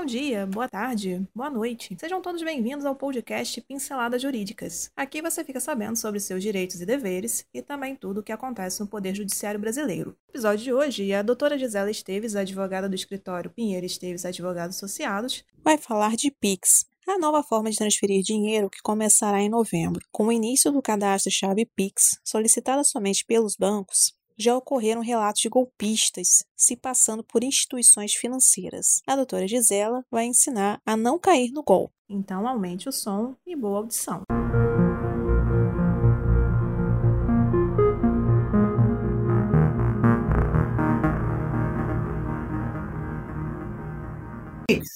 Bom dia, boa tarde, boa noite. Sejam todos bem-vindos ao podcast Pinceladas Jurídicas. Aqui você fica sabendo sobre seus direitos e deveres e também tudo o que acontece no Poder Judiciário Brasileiro. No episódio de hoje, a doutora Gisela Esteves, advogada do escritório Pinheiro Esteves Advogados Associados, vai falar de PIX, a nova forma de transferir dinheiro que começará em novembro. Com o início do cadastro-chave PIX, solicitada somente pelos bancos, já ocorreram relatos de golpistas se passando por instituições financeiras. A doutora Gisela vai ensinar a não cair no golpe. Então, aumente o som e boa audição.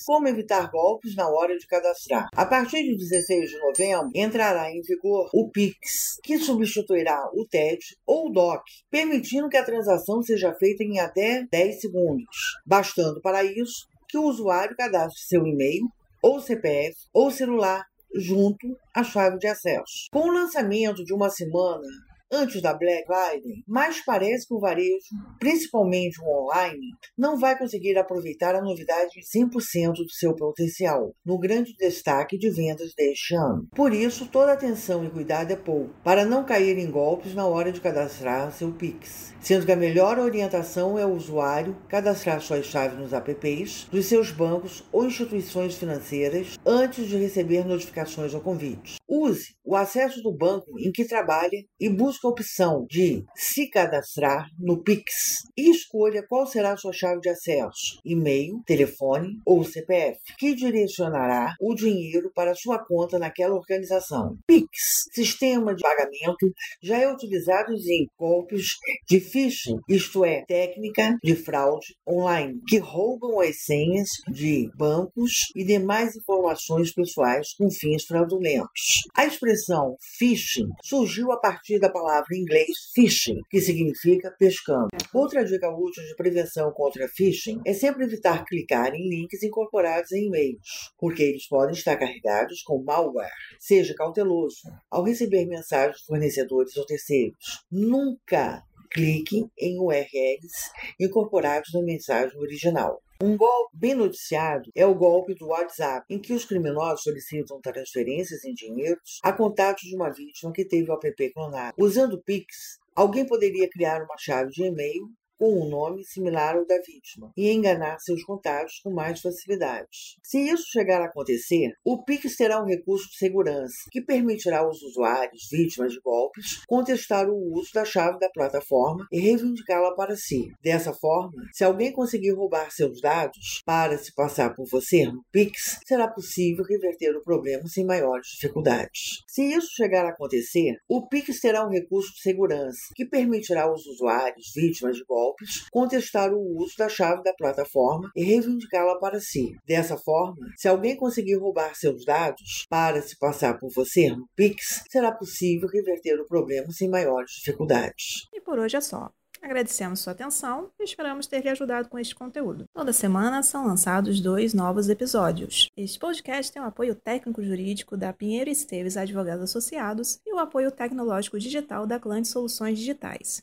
Como evitar golpes na hora de cadastrar? A partir de 16 de novembro, entrará em vigor o PIX, que substituirá o TED ou o DOC, permitindo que a transação seja feita em até 10 segundos, bastando para isso que o usuário cadastre seu e-mail ou CPF ou celular junto à chave de acesso. Com o lançamento de uma semana antes da Black Friday, mas parece que o varejo, principalmente o online, não vai conseguir aproveitar a novidade em 100% do seu potencial, no grande destaque de vendas deste ano. Por isso, toda atenção e cuidado é pouco, para não cair em golpes na hora de cadastrar seu Pix, sendo que a melhor orientação é o usuário cadastrar suas chaves nos apps dos seus bancos ou instituições financeiras antes de receber notificações ou convites. Use o acesso do banco em que trabalha e busque a opção de se cadastrar no Pix e escolha qual será a sua chave de acesso, e-mail, telefone ou CPF, que direcionará o dinheiro para sua conta naquela organização. Pix, sistema de pagamento, já é utilizado em golpes de phishing, isto é, técnica de fraude online, que roubam as senhas de bancos e demais informações pessoais com fins fraudulentos. A expressão phishing surgiu a partir da palavra em inglês phishing, que significa pescando. Outra dica útil de prevenção contra phishing é sempre evitar clicar em links incorporados em e-mails, porque eles podem estar carregados com malware. Seja cauteloso ao receber mensagens de fornecedores ou terceiros. Nunca clique em URLs incorporados na mensagem original. Um golpe bem noticiado é o golpe do WhatsApp, em que os criminosos solicitam transferências em dinheiros a contatos de uma vítima que teve o app clonado. Usando o Pix, alguém poderia criar uma chave de e-mail com um nome similar ao da vítima e enganar seus contatos com mais facilidade. Se isso chegar a acontecer, o Pix terá um recurso de segurança que permitirá aos usuários vítimas de golpes contestar o uso da chave da plataforma e reivindicá-la para si. Dessa forma, se alguém conseguir roubar seus dados para se passar por você no Pix, será possível reverter o problema sem maiores dificuldades. Se isso chegar a acontecer, o Pix terá um recurso de segurança que permitirá aos usuários vítimas de golpes golpes, contestar o uso da chave da plataforma e reivindicá-la para si. Dessa forma, se alguém conseguir roubar seus dados para se passar por você no Pix, será possível reverter o problema sem maiores dificuldades. E por hoje é só. Agradecemos sua atenção e esperamos ter lhe ajudado com este conteúdo. Toda semana são lançados dois novos episódios. Este podcast tem o apoio técnico-jurídico da Pinheiro Esteves Advogados Associados e o apoio tecnológico digital da Clã de Soluções Digitais.